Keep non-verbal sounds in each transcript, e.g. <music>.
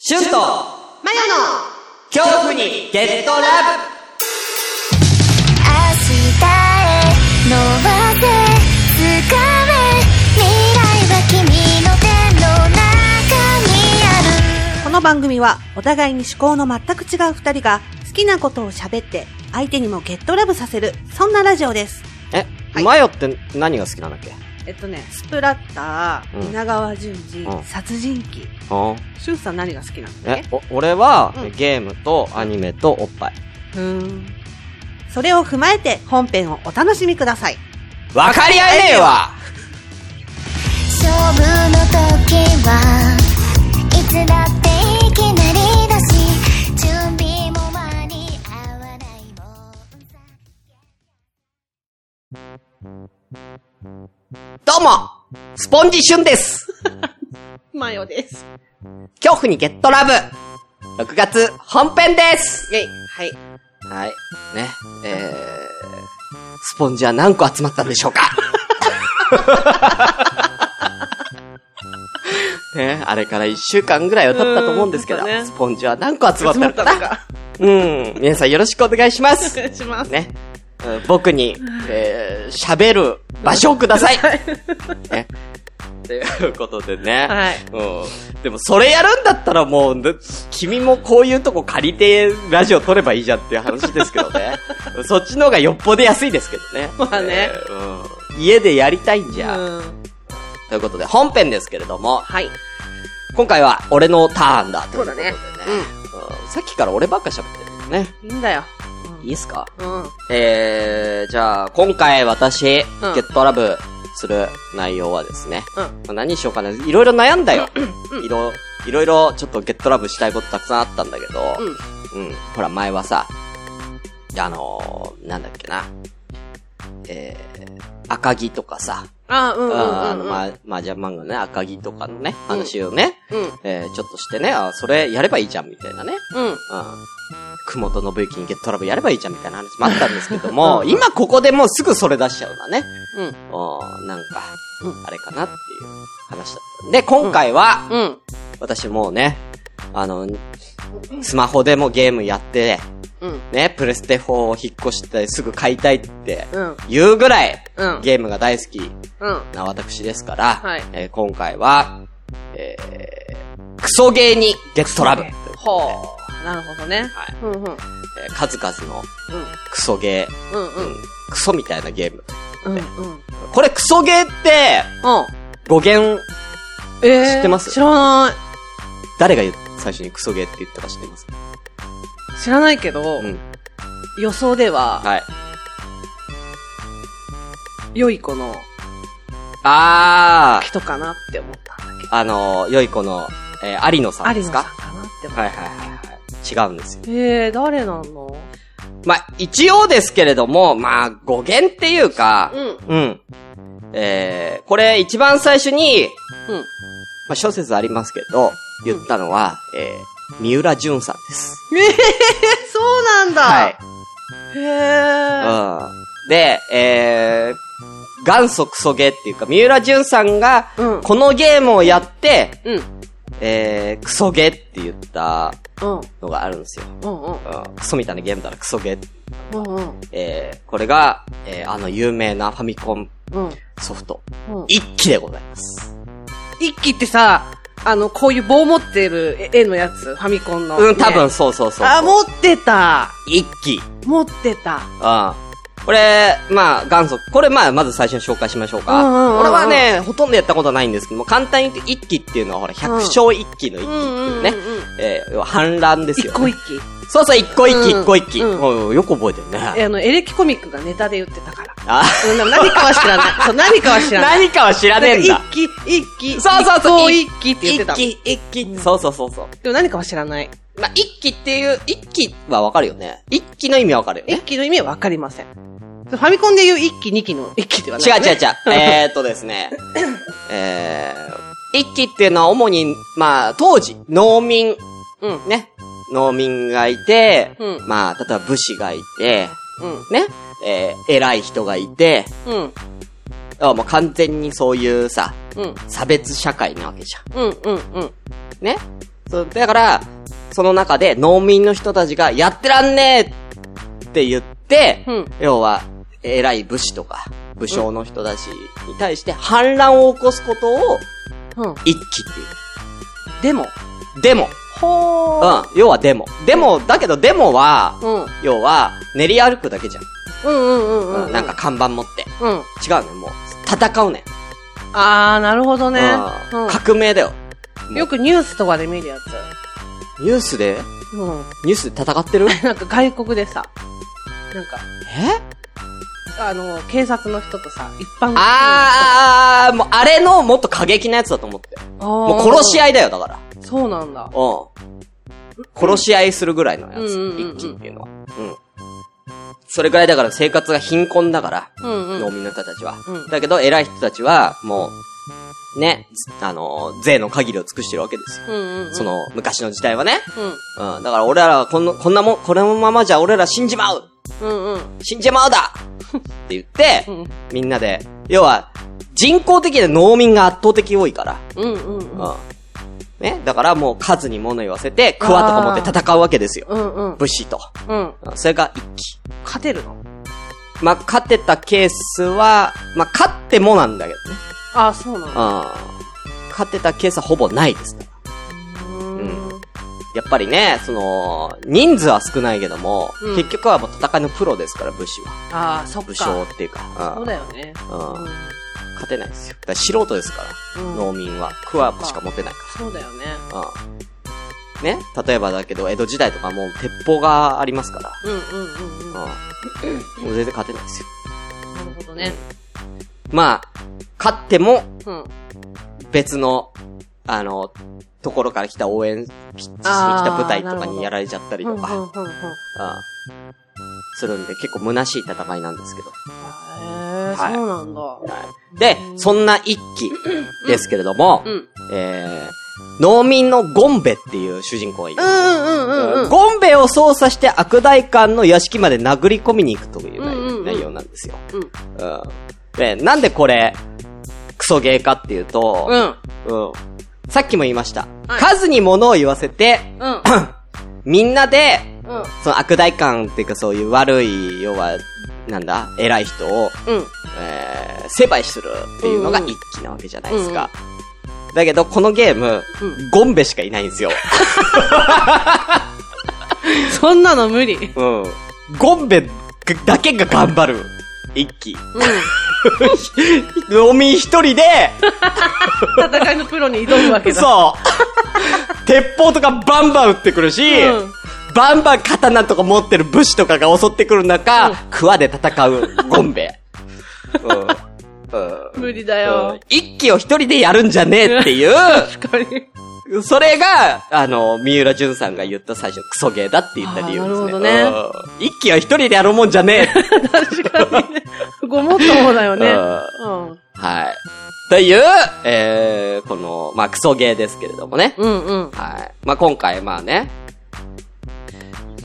シュンとマヨの恐怖にゲットラブ。明日へ伸ばせ掴め未来は君の手の中にある。この番組はお互いに思考の全く違う二人が好きなことを喋って相手にもゲットラブさせるそんなラジオです。え、はい。マヨって何が好きなんだっけ？えっとね、スプラッター、うん稲川淳二、うん殺人鬼。あシュンさん何が好きなんだっえ、お俺は、うんゲームとアニメとおっぱい。けふーん。それを踏まえて本編をお楽しみください。わかり合えねえわ勝負の時はいつだっていきなりだし準備も間に合わないもんさどうもスポンジシュンです <laughs> マヨです。恐怖にゲットラブ !6 月本編ですイェイ。はい。はい。ね。えー、スポンジは何個集まったんでしょうか <laughs> ね、あれから1週間ぐらいは経ったと思うんですけど、ねスポンジは何個集まったのか。うん。皆さんよろしくお願いします。お願いします。ね。うん僕に、えー、喋る場所をください。<laughs> ね。ということでね。はい。うん。でもそれやるんだったらもう、ね君もこういうとこ借りてラジオ撮ればいいじゃんっていう話ですけどね。<laughs> そっちの方がよっぽど安いですけどね。まあねえーうん。家でやりたいんじゃ。うん。ということで、本編ですけれども、はい。今回は俺のターンだということでね。そうだねうんさっきから俺ばっか喋ってるよね。いいんだよ。いいっすか？うん。えー、じゃあ、今回私、うんゲットラブする内容はですね、うん。まあ何にしようかな。いろいろ悩んだよ。いろ、いろいろちょっとゲットラブしたいことたくさんあったんだけど、うん。うん。ほら、前はさ、あのー、なんだっけな。えー、赤木とかさ、あ、うんうんうんうん。あの、ま、麻雀漫画のね、赤木とかのね、話をね、うん。えー、ちょっとしてね、あ、それやればいいじゃん、みたいなね。うん。うん。雲と信之にゲットラブやればいいじゃん、みたいな話もあったんですけども、今ここでもうすぐそれ出しちゃうのはね、うん。おーなんか、うんあれかなっていう話だった。で、今回は、うん。私もうね、あの、スマホでもゲームやって、うん。ね、プレステ4を引っ越してすぐ買いたいってうん。言うぐらい、うん。ゲームが大好きうん。な私ですから、はいえー今回は、えー、クソゲーにゲットラブ。ほう。なるほどね。はいうんうん。うん。えー数々のクソゲー、うんうん、クソみたいなゲーム。うん。うん。これクソゲーって、うん。語源、えー、知ってます？知らない。誰が言う最初にクソゲーって言ったか知ってます？知らないけど、うん。予想では、はい。良い子のあー、人かなって思ったんだけど。あの、良い子の、えー、有野さんですか？有野さんかなって思った。はいはいはいはい。違うんですよ。えー、誰なの？まあ、一応ですけれども、まあ、語源っていうか、うん。うん。えー、これ一番最初に、うん。まあ、諸説ありますけど、言ったのは、えー、三浦淳さんです。えー、そうなんだ。はい。へー。うん。で、えー、元祖クソゲーっていうか、三浦淳さんが、うんこのゲームをやって、うん。えー、クソゲーって言ったうん。のがあるんですよ。うんうん。うん、クソみたいなゲームだらクソゲー。うんうん。えー、これが、えー、あの有名なファミコンうん。ソフト、うん。一機でございます。一機ってさ、あの、こういう棒持ってる絵のやつ、ファミコンの。うん、多分ねそうそうそうそう。あ、持ってた。一機。持ってた。うん。これ、まあ、元祖。これ、まあ、まず最初に紹介しましょうか。うんうんうんうん俺はね、ほとんどやったことないんですけども、簡単に言うと一機っていうのは、ほら、百姓一機の一機っていうね。うんうんうんうんえー要は反乱ですよ、ね。一個一機。そうそう、一個一機、うん一個一機。うんうんよく覚えてるね。え、あの、エレキコミックがネタで言ってたから。あうん、でも何かは知らない。そう、何かは知らない。何かは知らねえんだ。一機、一機。そうそうそう。一個一機って言ってた。一機、一機。そうそうそうそう。でも何かは知らない。まあ、一機っていう、一機はわかるよね。一機の意味わかるよ一ね。機の意味はわかりません。ファミコンで言う一機、二機の一機ではない、違う違う違う。<laughs> えーっとですね。<laughs> えー、一機っていうのは主に、まあ、当時、農民、うん。ね。農民がいて、うんまあ、例えば武士がいて、うん。ね。えー、偉い人がいて、うん。あもう完全にそういうさ、うん。差別社会なわけじゃん。うん。うん。うん。ね。そう、だから、その中で農民の人たちが、やってらんねえって言って、うん要は、偉い武士とか、武将の人たちに対して反乱を起こすことを、うん。一揆ってでも。いう。デモ。ほー。うん。要はデモ。デモ、だけどデモは、うん。要は、練り歩くだけじゃん。うんうんうんうん。なんか、看板持って。うん。違うね、もう。戦うね。あー、なるほどね。うんうん革命だよ。よくニュースとかで見るやニュースで？つ。うん。ニュースで戦ってる？<laughs> なんか外国でさ、なんか、え？あの、警察の人とさ、一般の人あー、もう、あれのもっと過激なやつだと思って。ももう殺し合いだよ、だから。そうなんだ。うん。殺し合いするぐらいのやつ。一気っていうのは。うん。それぐらいだから生活が貧困だから、うんうん。農民の人たちは。うんだけど、偉い人たちは、もう、ね、あの、税の限りを尽くしてるわけですよ。うんうんうん。そ、の、昔の時代はね。うん。うん。だから俺らはこんな、こんなもん、このままじゃ俺ら死んじまううんうん。死んじまうだって言って、うんみんなで、要は、人口的に農民が圧倒的多いから。うんうんうん。うん。ね。だからもう数に物言わせて、クワとか持って戦うわけですよ。うんうん。武士と。うん。うんそれが一気。勝てるの？まあ、勝ってたケースは、まあ、勝ってもなんだけどね。あ、そうなんだ。うん。勝ってたケースはほぼないですね。うん。やっぱりね、その、人数は少ないけども、うん結局はもう戦いのプロですから、武士は。あー、そっか。武将っていうか。そうだよね。うん。うんうん。勝てないですよ。だ素人ですから、うん農民は。クワしか持ってないかそうだよね。ら。うん。ね？例えばだけど、江戸時代とかもう鉄砲がありますから。うんうんうんうん。なうん。もう全然勝てないですよ。るほどね。まあ、勝ってもうん。別の、あの、ところから来た応援ししに来た部隊とかにやられちゃったりとか、うんうんうんうん。うんするんで結構虚しい戦いなんですけど。へー、はいそうなんだ。で、そんな一騎ですけれども、うん。えー、農民のゴンベっていう主人公がいる。うんうんうんうん。ゴンベを操作して悪代官の屋敷まで殴り込みに行くという内,、うんうんうん内容なんですよ。うん。うん。で、なんでこれ、クソゲーかっていうと、うん。うん。さっきも言いました。はい数に物を言わせて、うん。<coughs> みんなで、うん。その悪代官っていうかそういう悪い、要は、なんだ、偉い人を、うん。えー、成敗するっていうのがうんうん一気なわけじゃないですか。だけど、このゲーム、うんゴンベしかいないんですよ。<laughs> そんなの無理。うん。うん。ゴンベだけが頑張る。一気。農民一人で、戦いのプロに挑むわけだ。そう。鉄砲とかバンバン撃ってくるし、うんバンバン刀とか持ってる武士とかが襲ってくる中、クワで戦うゴンベ。うん。うん無理だよ。一気を一人でやるんじゃねえっていう、<laughs> 確かに。それが、あの、三浦淳さんが言った最初、クソゲーだって言った理由ですね。なるほどねうん一気は一人でやるもんじゃねえ。確かにね。ごもっともだよね。<laughs> うんうん。はい。という、えー、この、まあ、クソゲーですけれどもね。うんうん。はい。まあ、今回、まあね、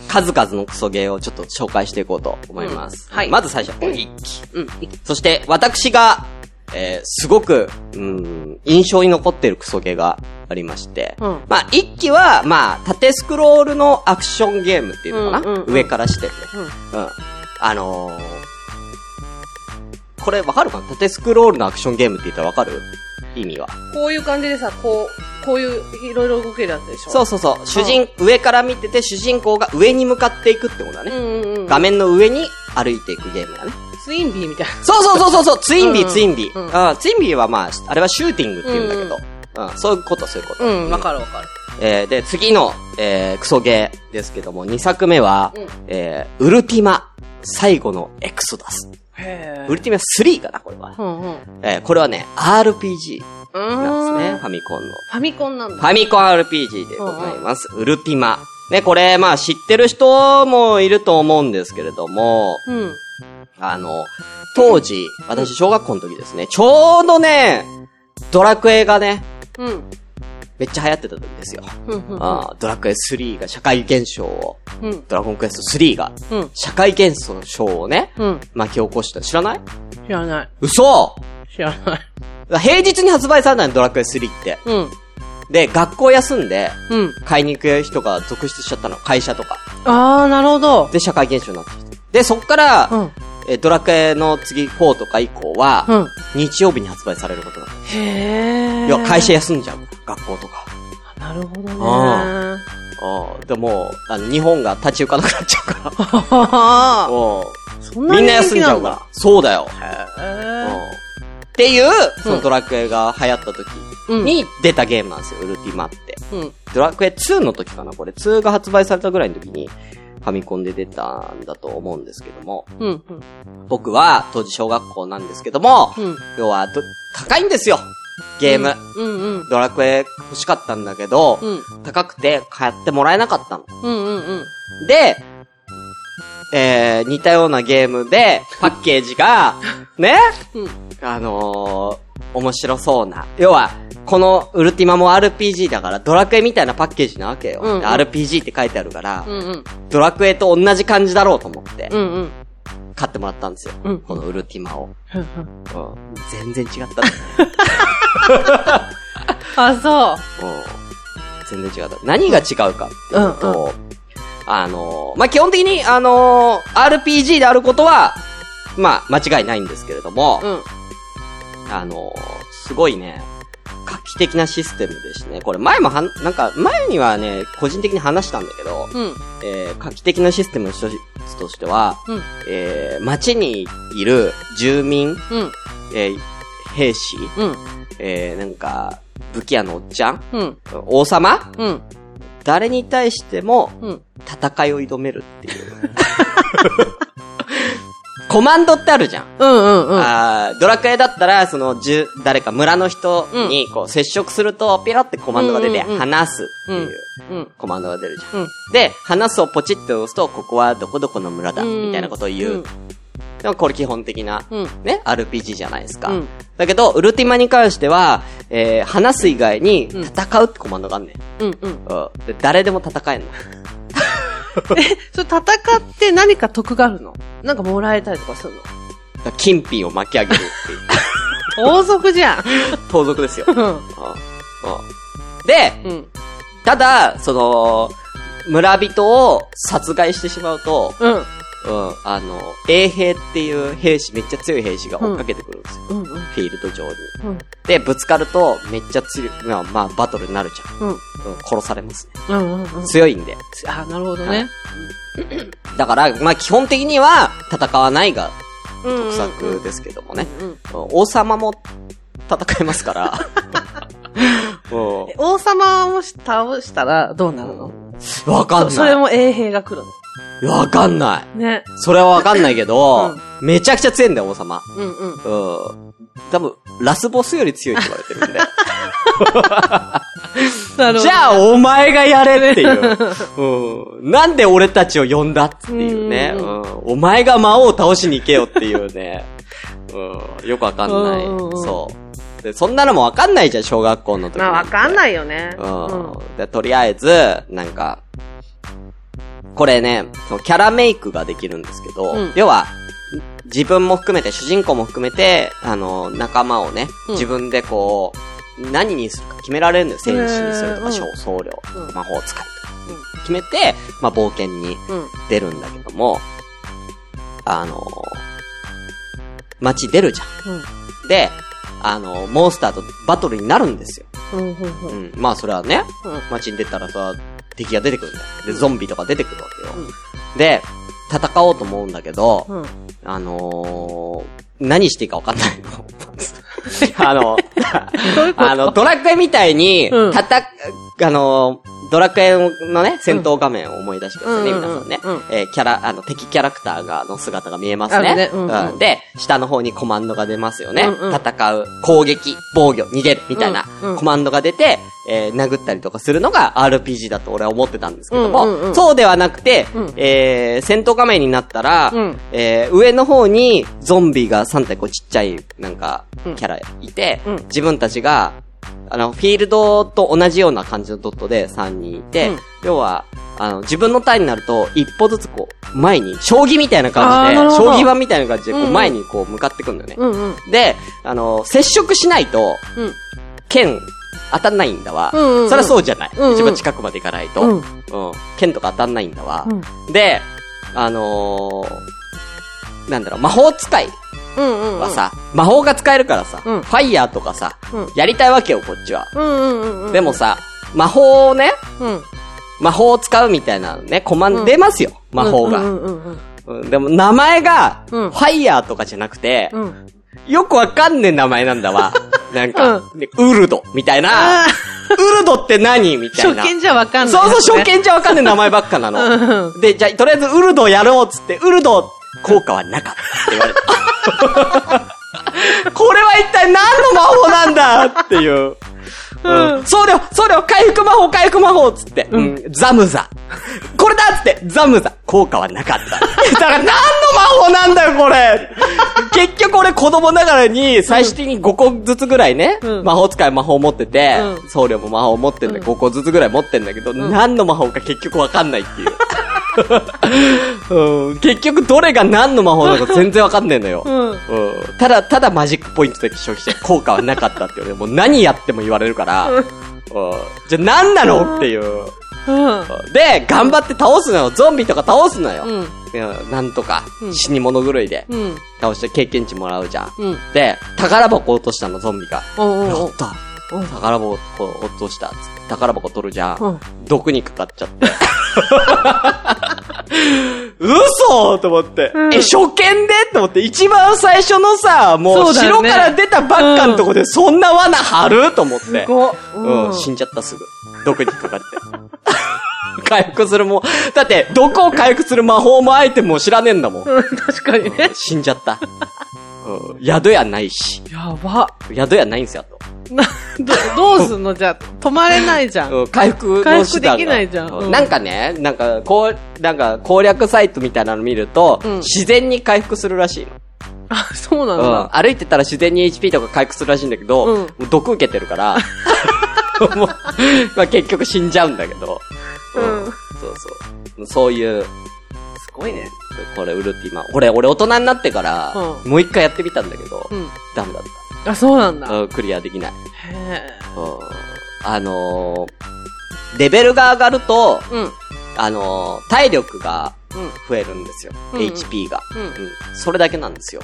数々のクソゲーをちょっと紹介していこうと思います。うんはいまず最初一気。うん。そして、私が、えー、すごく、うん、印象に残っているクソゲーがありまして、うんまあ、一期は、まあ、縦スクロールのアクションゲームっていうのかな、うんうんうん上からしてて。うん。うん。あのー、これわかるかな？縦スクロールのアクションゲームって言ったらわかる？意味が。こういう感じでさ、こう、こういう、いろいろ動けるやつでしょ？そうそうそう。主人、上から見てて主人公が上に向かっていくってことだね。うんうんうん。画面の上に歩いていくゲームだね。ツインビーみたいな。そうそうそうそうそう、ツインビー、うんツインビー。うんあツインビーはまあ、あれはシューティングって言うんだけど、うんそういうこと、そういうこと。うん、わかるわかる。えー、で、次の、えー、クソゲーですけども、2作目は、うんえー、ウルティマ、最後のエクソダス。へウルティマ3かな、これは。うんうん。えー、これはね、RPG うなんですね、んファミコンの。ファミコンなんフだ。ァミコン RPG でございます。ウルティマ。ね、これ、まあ知ってる人もいると思うんですけれども、うん。あの、当時、私小学校の時ですね、ちょうどね、ドラクエがね、うん。めっちゃ流行ってた時ですよ。あードラクエ3が社会現象を、うん。ドラゴンクエスト3がうん。社会現象をね、うん。巻き起こした。知らない？知らない。嘘知らない。平日に発売されたのドラクエ3って。うん。で、学校休んで、うん。買いに行く人が続出しちゃったの。会社とか。あー、なるほど。で、社会現象になってきて。で、そっから、うん。えードラクエの次4とか以降は、うん。日曜日に発売されることになる。へー。要は会社休んじゃう。学校とか。なるほどね。あうん。でも、あの、日本が立ち行かなくなっちゃうから。あ <laughs> うん。そんなにみんな休んじゃうから。そうだよ。へっていう、そのドラクエが流行った時うんに出たゲームなんですよ、ウルティマって。うん。ドラクエ2の時かなこれ2が発売されたぐらいの時に、ファミコンで出たんだと思うんですけども、うん。うん。僕は当時小学校なんですけども、うん。要はど、高いんですよゲーム。うんうん。ドラクエ欲しかったんだけど、うん。高くて買ってもらえなかったの。うんうんうん。で、えー、似たようなゲームで、パッケージが、<laughs> ね、うん。あのー、面白そうな。要は、このウルティマも RPG だから、ドラクエみたいなパッケージなわけよ。うんうんで RPG って書いてあるから、うんうん。ドラクエと同じ感じだろうと思って、うんうん。買ってもらったんですよ。うんこのウルティマを。うんうんうん全然違ったね。<laughs> あ、そうん全然違った。何が違うかっていうと、うんあのー、まあ、基本的に、あのー、RPG であることは、まあ、間違いないんですけれども、う。うん。あのー、すごいね、画期的なシステムでしてね、これ前もはん、なんか、前にはね、個人的に話したんだけど、うん。えー、画期的なシステムの一つとしては、うん。えー、街にいる住民、うん。えー、兵士、うん。えー、なんか、武器屋のおっちゃんうん。王様うん。誰に対しても、うん。戦いを挑めるっていう。<laughs> コマンドってあるじゃん。うんうんうん。あードラクエだったら、その、じゅ、誰か村の人に、こう、接触すると、ピロってコマンドが出て、話すっていううん。コマンドが出るじゃん。うん。で、話すをポチッと押すと、ここはどこどこの村だ、うんみたいなことを言う。うんでもこれ基本的な、うんね、RPG じゃないですか。うんだけど、ウルティマに関しては、えー、話す以外に、戦うってコマンドがあんねん。うんうん。うん。で、誰でも戦えんの。<laughs> それ戦って何か得があるの？なんかもらえたりとかするの？金品を巻き上げるっていう。<laughs> 王族じゃん。<laughs> 盗賊ですよ。うん。うんうんで、うん。ただ、その、村人を殺害してしまうと、うん。うん、あの、衛兵っていう兵士、めっちゃ強い兵士が追っかけてくるんですよ。うんうん。フィールド上に。うん。で、ぶつかると、めっちゃ強い、まあ、まあ、バトルになるじゃん。うん。うん、殺されますね。うんうんうん。強いんで。あ、なるほどね。だから、まあ、基本的には、戦わないがうん特作ですけどもね。うん。うん王様も戦えますから。<laughs> うん王様を倒したらどうなるの？わかんない。それも衛兵が来るの？わかんない。ね。それはわかんないけど、うめちゃくちゃ強いんだよ、王様。うんうん。うん。多分、ラスボスより強いって言われてるんで。<laughs> なるほど。じゃあ、お前がやれっていう。<laughs> うん。なんで俺たちを呼んだっていうね。ううんん。お前が魔王を倒しに行けよっていうね。うん。よくわかんない。そう。で、そんなのもわかんないじゃん、小学校の時まあわかんい。ないよね。うん。で、とりあえず、なんか、これね、そのキャラメイクができるんですけど、うん要は、自分も含めて、主人公も含めて、あの、仲間をね、うん自分でこう、何にするか決められるんだよ。戦士にするとか、僧侶、うん魔法使いとか。決めて、まあ、冒険にうん。出るんだけども、あの街出るじゃん。うん。で、あのモンスターとバトルになるんですよ。うん。うん。まあ、それはね、うん。街に出たらさ、敵が出てくるんだよ。で、ゾンビとか出てくるわけよ。うんで、戦おうと思うんだけど、うん。あのー、何していいか分かんないの。<laughs> あの、どういうあの、ドラクエみたいに、うんたた、あのー、ドラクエのね、戦闘画面を思い出してくださいね、うん皆さんね。うんうん。えーキャラ、あの、敵キャラクターが、の姿が見えますね。ねうんうん。で、下の方にコマンドが出ますよね。うんうん。戦う、攻撃、防御、逃げる、みたいなコマンドが出て、えー殴ったりとかするのが RPG だと俺は思ってたんですけども、うんうんうんそうではなくて、うん。えー戦闘画面になったら、うん。えー上の方にゾンビが3体こうちっちゃい、なんかうん、キャラいて、うん。自分たちが、あの、フィールドと同じような感じのドットで3人いて、うん要は、あの、自分のターンになると、一歩ずつこう、前に、将棋みたいな感じで、将棋盤みたいな感じで、こう、前にこう、向かってくんだよね。うん。うん。で、あの、接触しないと、うん。剣当たんないんだわ。うんうんうんそりゃそうじゃない。うんうん一番近くまで行かないと。ううんん。剣とか当たんないんだわ。で、あのー、なんだろう、魔法使い。はさ、魔法が使えるからさ、うんファイヤーとかさ、うんやりたいわけよ、こっちは。うんうんうんうん。でもさ、魔法をね、うん。魔法を使うみたいなね、コマン出ますよ、魔法が。でも名前が、うんファイヤーとかじゃなくて、うん。よくわかんねえ名前なんだわ。<laughs> なんか、ウルド、みたいなあ。ウルドって何？みたいな。初見じゃわかんない。そうそう、初見じゃわかんねえ名前ばっかなの。うで、じゃあ、とりあえずウルドやろうっつって、ウルド効果はなかったって言われた。<laughs> これは一体何の魔法なんだ？っていう。うん。そうだよそうだよ回復魔法回復魔法っつって。うん。ザムザ。これだっつって、ザムザ。効果はなかった。<laughs> だから何の魔法なんだよ、これ結局俺子供ながらに最終的に5個ずつぐらいね、うん魔法使い魔法持ってて、うん僧侶も魔法持ってんだ、5個ずつぐらい持ってんだけど、何の魔法か結局わかんないっていう。うん、結局どれが何の魔法なのか全然わかんねえのよ。うん。うんただ、ただマジックポイントだけ消費して効果はなかったっていうね。もう何やっても言われるから、うんじゃあ何なの？っていう。うん。で、頑張って倒すのよ。ゾンビとか倒すのよ。うん。いやなんとか、うん死に物狂いでうん。倒して経験値もらうじゃん。うん。で、宝箱落としたの、ゾンビが。やった。うん宝箱落としたっつって。宝箱取るじゃん。うん毒にかかっちゃって。<laughs> 嘘と思って。うんえ、初見で？と思って、一番最初のさ、もう、そうだよね城から出たばっかのとこで、そんな罠張る？と思って。すごっうん、死んじゃったすぐ。毒にかかって。<laughs> 回復するもん。だって、毒を回復する魔法もアイテムも知らねえんだもん。うん、確かにね。死んじゃった。うん、宿屋ないし。やば。宿屋ないんすよ、あと。な、ど、どうすんの？じゃあ、止まれないじゃん。うん回復の回復できないじゃんうんなんかね、なんか、こう、なんか、攻略サイトみたいなの見ると、うん自然に回復するらしいの。あ、そうなんうんだ。歩いてたら自然に HP とか回復するらしいんだけど、うんもう毒受けてるから、<laughs> もうまあ結局死んじゃうんだけど、うんそうそう。そういう、すごいね。これウルティマ。俺、俺大人になってから、うもう一回やってみたんだけど、うん。ダメだっあ、そうなんだ。た。うんクリアできない。へうんあのー、レベルが上がると、え。うん。あのー、体力がうん。増えるんですよ。うんうん HP が、うんうん。それだけなんですよ。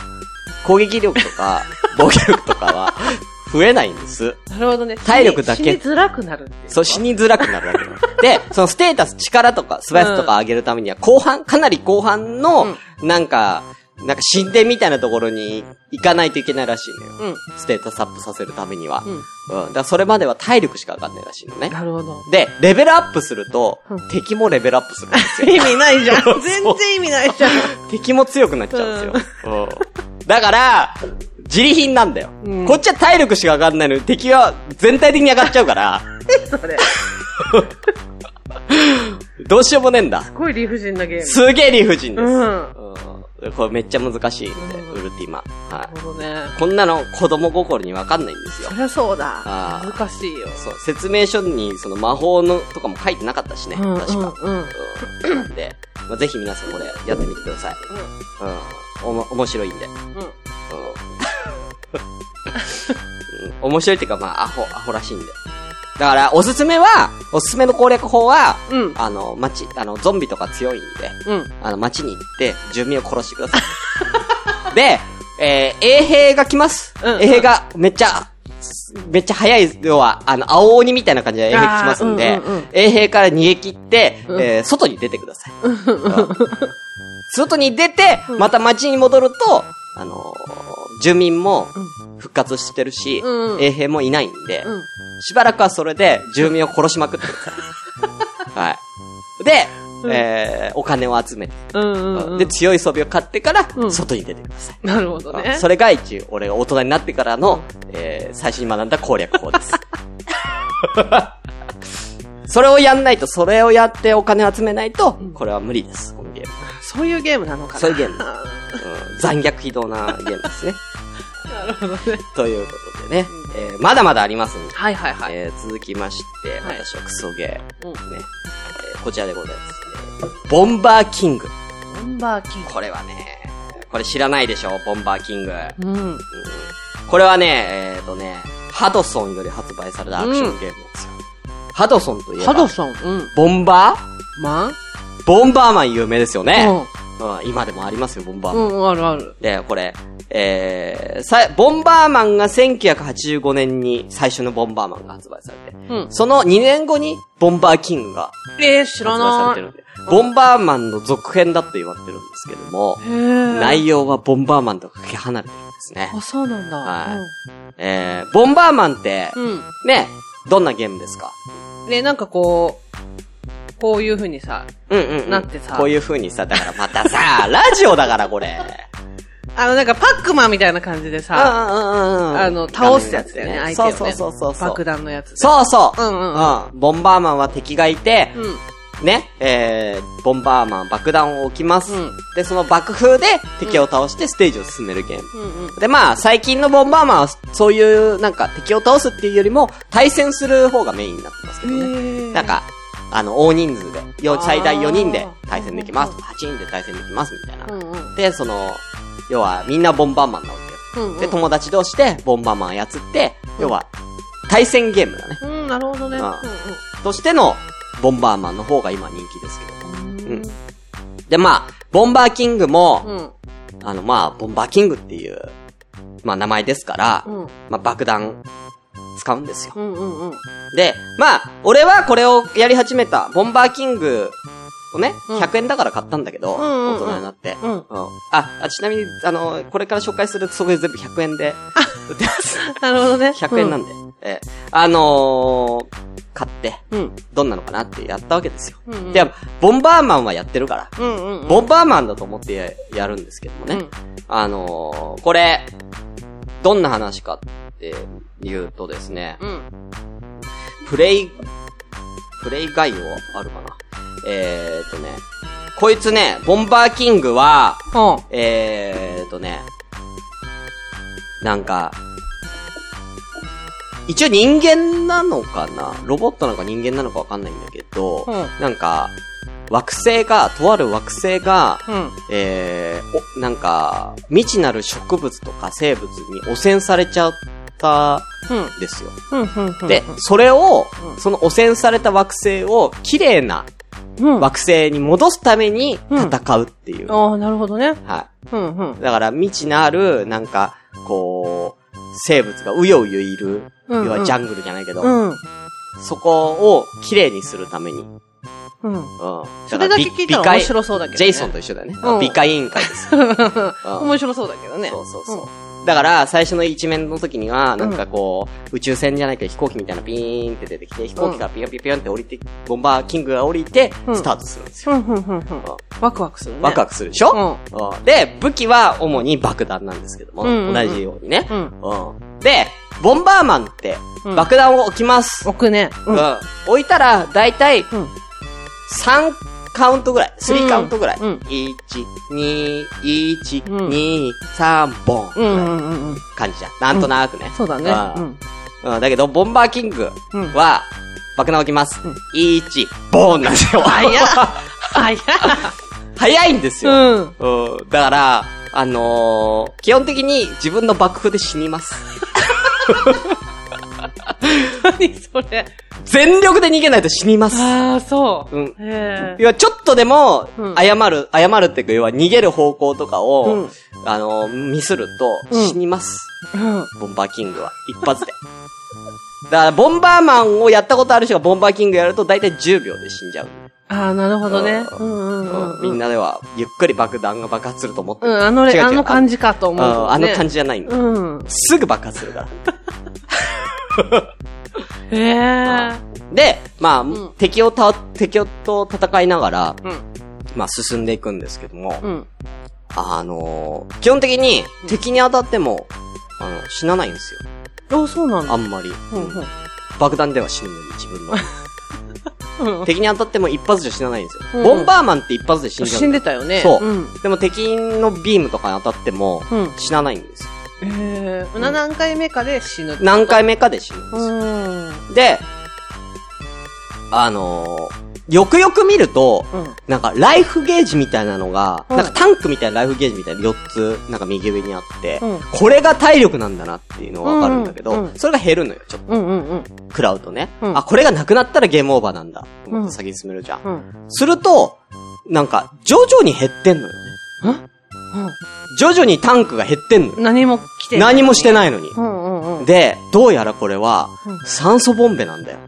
攻撃力とか、防御力とかは、<laughs> 増えないんです。なるほどね。体力だけ死にづらくなる。そう、死にづらくなるわけよ。<laughs> で、そのステータス、力とか、素早さとか上げるためには、後半、かなり後半の、なんか、なんか神殿みたいなところに行かないといけないらしいのよ。うん。ステータスアップさせるためには。うん。うん。だからそれまでは体力しか上がんないらしいのね。なるほど。で、レベルアップすると、うん敵もレベルアップするんですよ。意味ないじゃん。全然意味ないじゃん。<laughs> 敵も強くなっちゃうんですよ。うん。だから、自利品なんだよ。うんこっちは体力しか上がんないのに、敵は全体的に上がっちゃうから、<laughs> それ。<laughs> どうしようもねえんだ。すごい理不尽なゲーム。すげえ理不尽です。うん。なうんこれめっちゃ難しいんで、うんウルティマ。はい。るほどね。こんなの子供心にわかんないんですよそ。りゃそうだあ。ー難しいよ。そう、説明書にその魔法のとかも書いてなかったしね、うん確か。うんうんうんなんで、まあ、ぜひ皆さんこれやってみてください。うん。おも、面白いんで。うん。<laughs> 面白いっていうか、まあ、アホ、アホらしいんで。だから、おすすめは、おすすめの攻略法は、うんあの、街、あの、ゾンビとか強いんで、うん。あの、街に行って、住民を殺してください。<laughs> で、えー、衛兵が来ます。うん衛兵がめっちゃ、めっちゃ早い、要は、あの、青鬼みたいな感じで衛兵来ますんで、あーうんうんうん衛兵から逃げ切って、うんえー、外に出てください。うん外に出て、また街に戻ると、あのー住民も復活してるし、うんうん衛兵もいないんで、うん。しばらくはそれで住民を殺しまくってください。<laughs> はい。で、うんえー、お金を集めて、うんうんうん。で、強い装備を買ってからう、ん外に出てください。なるほどね。それが一応、俺が大人になってからの、えー、最初に学んだ攻略法です。<laughs> それをやんないと、それをやってお金を集めないと、これは無理です、このゲーム。そういうゲームなのかな。そういうゲームあ <laughs> うん、残虐非道なゲームですね。ー <laughs> なるほどね。ということでね、えー、まだまだありますんで、はいはいはい。えー、続きまして、はい私はクソゲー、うんね、えーこちらでございますね。ボンバーキング。ボンバーキング。これはね、これ知らないでしょボンバーキング。うん。うんこれはね、えっ、とね、ハドソンより発売されたアクションゲームなんですよ。ハドソンといえば、ハドソン？うん。ボンバー？まあ？ボンバーマン有名ですよね。ううん今でもありますよ、ボンバーん。マン。うん、あるある。で、これ、えー、さ、ボンバーマンが1985年に最初のボンバーマンが発売されて、うん。その2年後にボンバーキングがえー、知ら発売さない。れてるんで、ボンバーマンの続編だって言われてるんですけども。内容はボンバーマンとかけ離れてるんですね。あ、そうなんだ。はいえー、ボンバーマンって、うん。うん。ね、どんなゲームですか？で、なんかこう、こういう風にさ、うんうん、うん。なってさこういう風にさ、だからまたさ、<laughs> ラジオだからこれ。あの、なんかパックマンみたいな感じでさ、ああの、倒すやつだよね、相手をね。そうそうそうそう。爆弾のやつで。そうそう。うんうんうん。ボンバーマンは敵がいて、うん。ね、えー、ボンバーマン爆弾を置きます。うんで、その爆風で敵を倒してステージを進めるゲーム。うんうん。で、まあ、最近のボンバーマンは、そういう、なんか、敵を倒すっていうよりも、対戦する方がメインになってますけどね。ーなん、か、あの、大人数で、最大4人で対戦できます。8人で対戦できます、みたいな。うんうん。で、その、要は、みんなボンバーマンなわけよ。うんうん。で、友達同士でボンバーマン操って、要は、対戦ゲームだね。うん、なるほどね。ううんんとしての、ボンバーマンの方が今人気ですけど。うん。うんで、まあ、ボンバーキングも、うん。あの、まあ、ボンバーキングっていう、まあ、名前ですから、うん。まあ、爆弾、使うんですよ。うんうんうん。で、まあ、俺はこれをやり始めた、ボンバーキングをね、うん100円だから買ったんだけど、うんうんうん大人になって。うんうんあ、あちなみに、あの、これから紹介するそこで全部100円で売ってます。<laughs> なるほどね。100円なんで。えーあのー、買って、うん。どんなのかなってやったわけですよ。うんうん。で、ボンバーマンはやってるから、うんうんうん。ボンバーマンだと思ってややるんですけどもね。うんあのー、これ、どんな話かって言うとですね、うん。プレイ、プレイ概要あるかなえーとね、こいつね、ボンバーキングは、ほう。えーとね、なんか、一応人間なのかな？ロボットなのか人間なのかわかんないんだけど、うんなんか、惑星が、とある惑星が、うん。えー、お、なんか、未知なる植物とか生物に汚染されちゃったうん。んですよ。で、それを、うんその汚染された惑星を綺麗なうん。惑星に戻すために戦うっていう。ああ、なるほどね。はうんうんい。。だから未知なる、なんか、こう、生物がうようよいる、要はジャングルじゃないけど、うん。そこを綺麗にするために。うん。うん。それだけ聞いたら面白そうだけどねジェイソンと一緒だよね。うん美化委員会です。<laughs> 面白そうだけどね。そうそうそう。だから、最初の一面の時には、なんかこう、宇宙船じゃないけど飛行機みたいなピーンって出てきて、飛行機がピヨンピヨンピヨンって降りて、ボンバーキングが降りて、うんスタートするんですよ。ワクワクするね。ワクワクするでしょ？うんで、武器は主に爆弾なんですけども、同じようにね。うん。うんで、ボンバーマンってうん、爆弾を置きます。置くね。う。うんん。置いたら、だいたいうん。3カウントぐらい、3カウントぐらい。うん1、2、1、うん2、3、ボン。うん、うん、うんうん。感じじゃん。なんとなくね。そうだね。ううんん。うん、だけど、ボンバーキングうんは、爆弾置きます。うん1、ボーンなんですよ。早っ早っ早いんですよ。うん。うん。だから、あのー、基本的に自分の爆風で死にます。<laughs> <laughs> 何それ。全力で逃げないと死にます。ああ、そう。うんへえ。要はちょっとでもうん、謝る、謝るっていうか、要は逃げる方向とかを、うんあのー、ミスるとうん死にます。うん。ボンバーキングは。一発で。<laughs> だから、ボンバーマンをやったことある人がボンバーキングやると大体10秒で死んじゃう。ああ、なるほどね。ううんうんうんうん。みんなでは、ゆっくり爆弾が爆発すると思ってる。うん、あのあの感じかと思うあの感じじゃないんだ。うん。すぐ爆発するから。<laughs> へえ。で、まあ、ん敵をた、敵と戦いながら、うん。まあ進んでいくんですけども、うん。あのー基本的に敵に当たっても、あの、死なないんですよ。あ、そうなんだ。あんまり。うんうん爆弾では死ぬのに自分の。<laughs> うん。敵に当たっても一発じゃ死なないんですよ。うんボンバーマンって一発で死んじゃう。死んでたよね。そううん。でも敵のビームとかに当たっても、うん死なないんですよ。へえ。何回目かで死ぬ。何回目かで死ぬんですよ。うん。で、あのーよくよく見ると、うんなんか、ライフゲージみたいなのが、うんなんかタンクみたいなライフゲージみたいな4つ、なんか右上にあって、うんこれが体力なんだなっていうのがわかるんだけど、うんうんうんそれが減るのよ、ちょっと。うんうんうん。食らうとね。うんあ、これがなくなったらゲームオーバーなんだ。と思っうんて先に進めるじゃん。うん。すると、なんか、徐々に減ってんのよね。徐々にタンクが減ってんのよ。何も来て何もしてい。ないのに。うんうんうん。で、どうやらこれはうん、酸素ボンベなんだよ。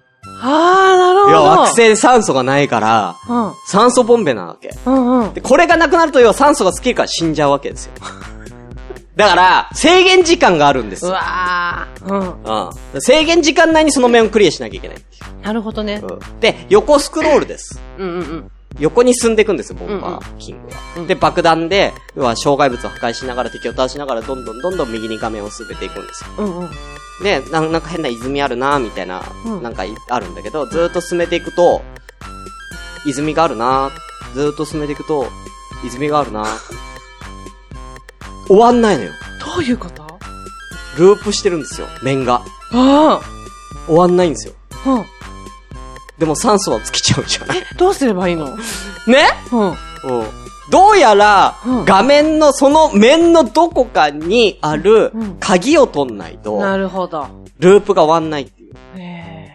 あー、なるほど。いや、惑星で酸素がないから、うん。酸素ボンベなわけ。うんうん。で、これがなくなると要は酸素が尽きるから死んじゃうわけですよ。<laughs> だから、制限時間があるんですうよ。わー。うん。制限時間内にその面をクリアしなきゃいけない。なるほどね。う。うん。で、横スクロールです。うんうんうん。横に進んでいくんですよ、ボンバーキングは。うんで、爆弾で、要は障害物を破壊しながら敵を倒しながら、どんどんどんどん右に画面を進めていくんですよ。うんうん。で、なんなんか変な泉あるなみたいな、うんなんかいあるんだけど、ずーっと進めていくと、泉があるなずーっと進めていくと、泉があるな <laughs> 終わんないのよ。どういうこと？ループしてるんですよ、面が。あ終わんないんですよ。あ。うん。でも酸素は尽きちゃうじゃない。どうすればいいの？ね？うん。うん。どうやらうん、画面のその面のどこかにあるうん鍵を取んないと、なるほど。ループが終わんないっていう。え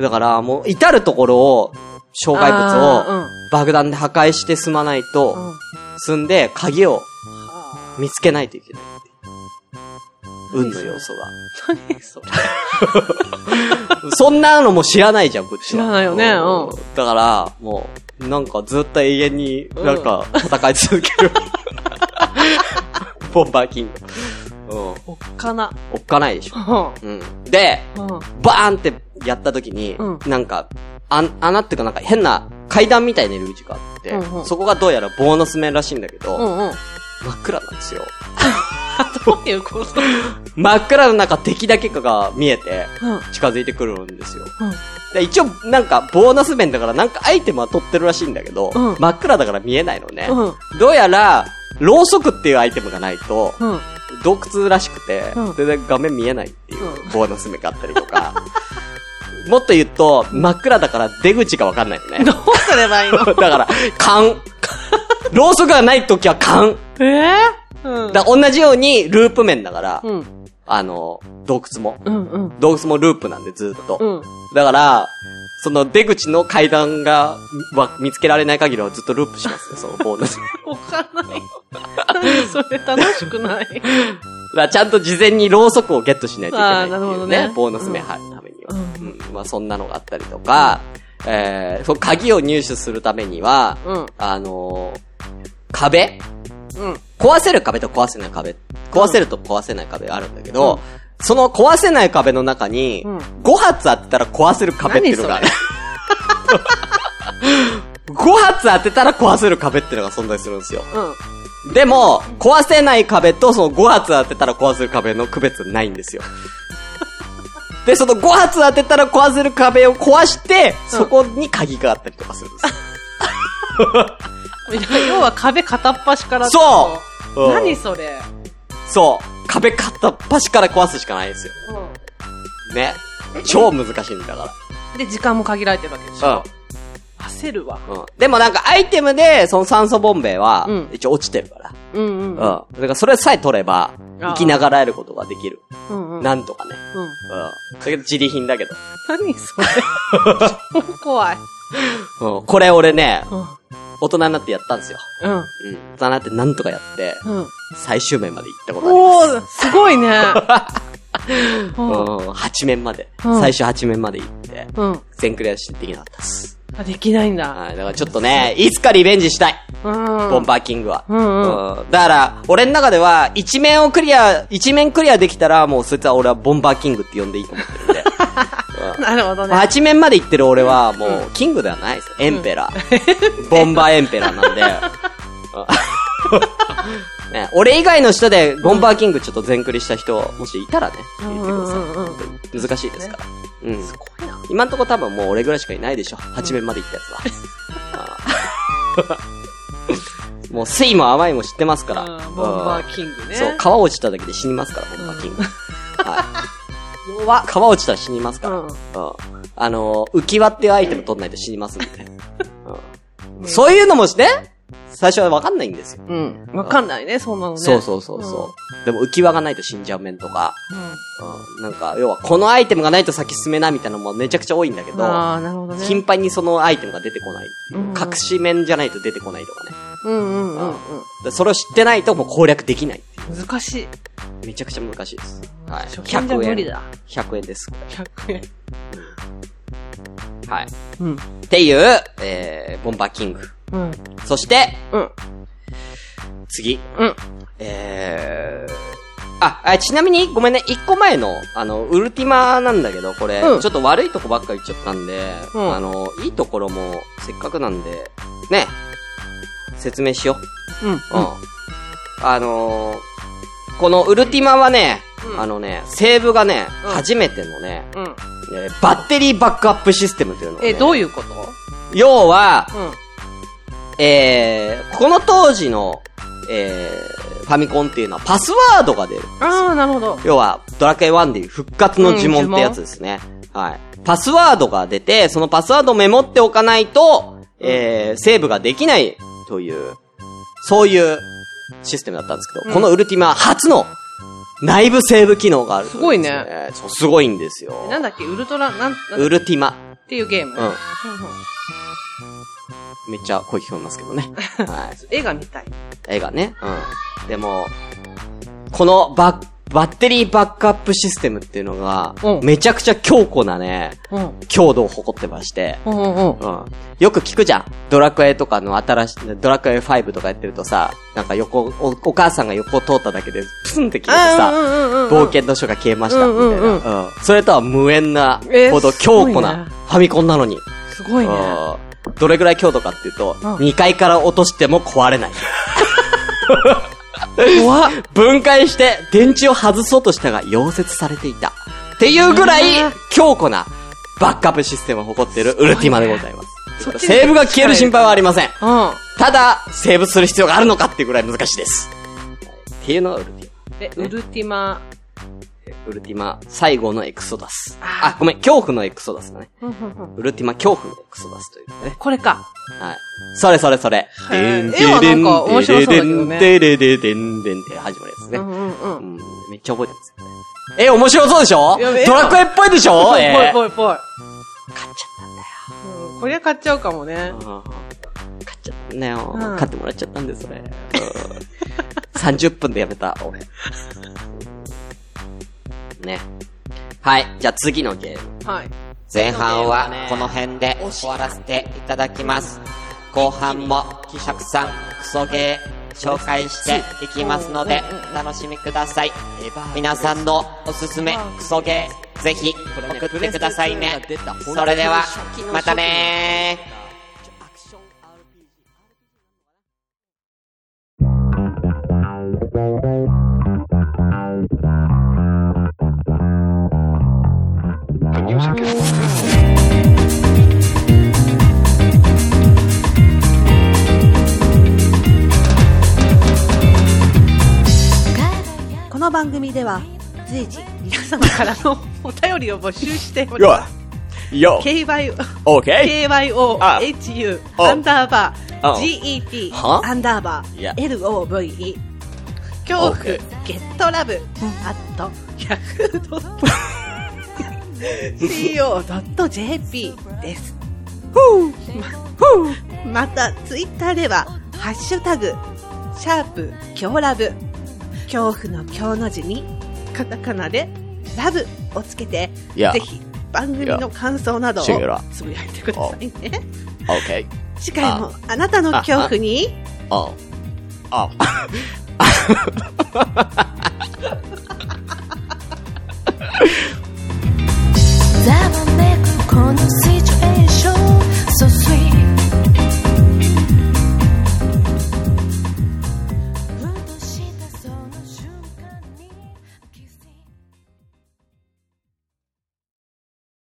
だからもう、至るところを、障害物を爆弾で破壊して進まないー。と、うん。で鍵を見つけないといけない。運の要素が。何それ。そんなのも知らないじゃん、こっちは。知らないよねうんだから、もう、なんかずっと永遠になんか戦い続ける。<laughs> ボンバーキング。うん。おっかな。おっかないでしょ。ううん。で、ん。うん。バーンってやった時に、うんなんか、あ穴っていうかなんか変な階段みたいな入り口があって、うんうんそこがどうやらボーナス面らしいんだけど、うんうん。真っ暗なんですよ。<laughs> <laughs> どういうこと？真っ暗の中敵だけが見えて、うん。近づいてくるんですよ。うん。で一応、なんか、ボーナス面だからなんかアイテムは取ってるらしいんだけど、うん真っ暗だから見えないのね。うん。どうやら、ろうそくっていうアイテムがないと、うん。洞窟らしくて、うん全然画面見えないっていううんボーナス面があったりとか、<laughs> もっと言うと、真っ暗だから出口がわかんないよね。どうすればいいの？<laughs> だから、缶。ろうそくがない時は缶。え？ぇうん。だ同じようにループ面だから、うん。あの、洞窟も。うんうん。洞窟もループなんでずっと。うん。だから、その出口の階段が、は見つけられない限りはずっとループしますね、<laughs> そのボーナス。わかんない。何それ楽しくない。<laughs> だちゃんと事前にろうそくをゲットしないといけないってあーなるほいうね。どねボーナス面入るためには。ううんん。まあそんなのがあったりとか、えー、その鍵を入手するためには、うん。あのー壁？うん。壊せる壁と壊せない壁。壊せると壊せない壁があるんだけど、その壊せない壁の中に、うん5発当てたら壊せる壁っていうのがある。5 <laughs> 発当てたら壊せる壁っていうのが存在するんですよ。うん。でも、壊せない壁とその5発当てたら壊せる壁の区別ないんですよ。で、その5発当てたら壊せる壁を壊して、そこに鍵があったりとかするんですよ。<laughs> 要は壁片っ端からそう何それそう。壁片っ端から壊すしかないんですよ。ね。超難しいんだかで、時間も限られてるわけでしょら。焦るわ。うん。うん。でもなんかアイテムで、その酸素ボンベはうん、一応落ちてるから。うんうん。うん。だからそれさえ取れば、生きながらえることができる。うんうん。なんとかね。うん。うん。だけど自利品だけど。何それ超 <laughs> 怖い。うん。これ俺ね、うん。大人になってやったんですよ。うん。うん。大人になってなんとかやって、うん。最終面まで行ったことあります。おー、すごいね。<laughs> うん。うん。8面まで。うん最終8面まで行って、うん。全クリアしてできなかったです。あ、できないんだ。はい。だからちょっとね、いつかリベンジしたい。うん。ボンバーキングは。うんうんうんだから、俺の中では、一面をクリア、一面クリアできたら、もうそいつは俺はボンバーキングって呼んでいいと思ってるんで。<laughs> なるほどね。8面まで行ってる俺は、もう、キングではないです。エンペラー。ボンバーエンペラーなんで。うん <laughs> ね、俺以外の人で、ボンバーキングちょっと全クリした人、もしいたらね、言ってください。難しいですから。うん。すごいな。今んとこ多分もう俺ぐらいしかいないでしょ。8面まで行ったやつは。もう、酸いも甘いも知ってますから。うんボンバーキングね。そう、皮落ちただけで死にますから、ボンバーキング。<laughs> はい。弱っ。皮落ちたら死にますから。うんうん。あのー、浮き輪っていうアイテム取んないと死にますんで。<laughs> そういうのもね、最初はわかんないんですよ。うん。わかんないね、そんなのね。そうそうそうそう。でも浮き輪がないと死んじゃう面とか、うん。うん、なんか、要はこのアイテムがないと先進めないみたいなのもめちゃくちゃ多いんだけど、ああ、なるほどね。頻繁にそのアイテムが出てこない。うん隠し面じゃないと出てこないとかね。うんうんうんでそれを知ってないともう攻略できない。うん。難しい。めちゃくちゃ難しいです。はい。初見じゃ無理だ。100円です。100円。はい。うん。っていう、えー、ボンバーキング。うん。そして、うん。次。うん。えー、あ、あちなみに、ごめんね、一個前の、あの、ウルティマなんだけど、これ、うんちょっと悪いとこばっか言っちゃったんで、うんあの、いいところも、せっかくなんで、ね、説明しよう。うん。うん。あのーこのウルティマはね、うんあのね、セーブがね、うん初めてのね、うん。えーバッテリーバックアップシステムというのをね、え、どういうこと？要は、うん。えー、この当時の、えー、ファミコンっていうのはパスワードが出る。ああ、なるほど。要は、ドラクエ1でいう復活の呪文ってやつですね。はい。パスワードが出て、そのパスワードをメモっておかないと、えー、セーブができないという、そういうシステムだったんですけど、うんこのウルティマは初の内部セーブ機能がある、すごいねそう、すごいんですよえ。なんだっけ？ウルトラ、なん、なんウルティマ。っていうゲーム？うん。うんめっちゃ声聞こえますけどね。<laughs> はい。絵が見たい。絵がね。うん。でも、このバッ、バッテリーバックアップシステムっていうのがう、んめちゃくちゃ強固なね、うん。強度を誇ってまして、うんうんうん。うん。よく聞くじゃん。ドラクエとかの新しい、ドラクエ5とかやってるとさ、なんか横、おお母さんが横を通っただけで、プスンって消えてさ、うんうんうんうん冒険の書が消えました、みたいな。うんうんうん。それとは無縁なえーほど強固なねファミコンなのに。すごいね。うんどれぐらい強度かっていうと、うん2階から落としても壊れない。<laughs> 怖っ。分解して電池を外そうとしたが溶接されていた。っていうぐらい強固なバックアップシステムを誇っているウルティマでございます。セーブが消える心配はありません。うん。ただ、セーブする必要があるのかっていうぐらい難しいです。っていうのがウルティえ、ウルティマ、マ。ウルティマ、最後のエクソダス。ああ、ごめん、恐怖のエクソダスだね。ウルティマ恐怖のエクソダスというね。これか。はい。それそれそれ。へー絵はなんか面白そうだけどねででででんでんって始まるやつね。うんうんう。うんん。めっちゃ覚えてますよね。え、面白そうでしょドラクエっぽいでしょぽいぽいえーぽいぽい。買っちゃったんだよ。うんこりゃ買っちゃうかもね。うん買っちゃったんだよ。うん買ってもらっちゃったんで、それ。うん30分でやめた、俺。ね。はい。じゃあ次のゲーム。はい。前半はこの辺で終わらせていただきます。後半もたくさんクソゲー紹介していきますのでお楽しみください。皆さんのおすすめクソゲーぜひ送ってくださいね。それではまたねー。この番組では随時皆様からのお便りを募集しております。K Y K Y O H U アンダーバー GET アンダーバー LOVE 恐怖ゲットラブアット 100.com co.jp です。ふうふうまた、ツイッターでは、ハッシュタグ、シャープ、強ラブ、恐怖の強の字に、カタカナで、ラブをつけて、ぜひ、番組の感想などをつぶやいてくださいね。次回も、あなたの恐怖に、あ、あ、あ、<laughs> ざわめくこの世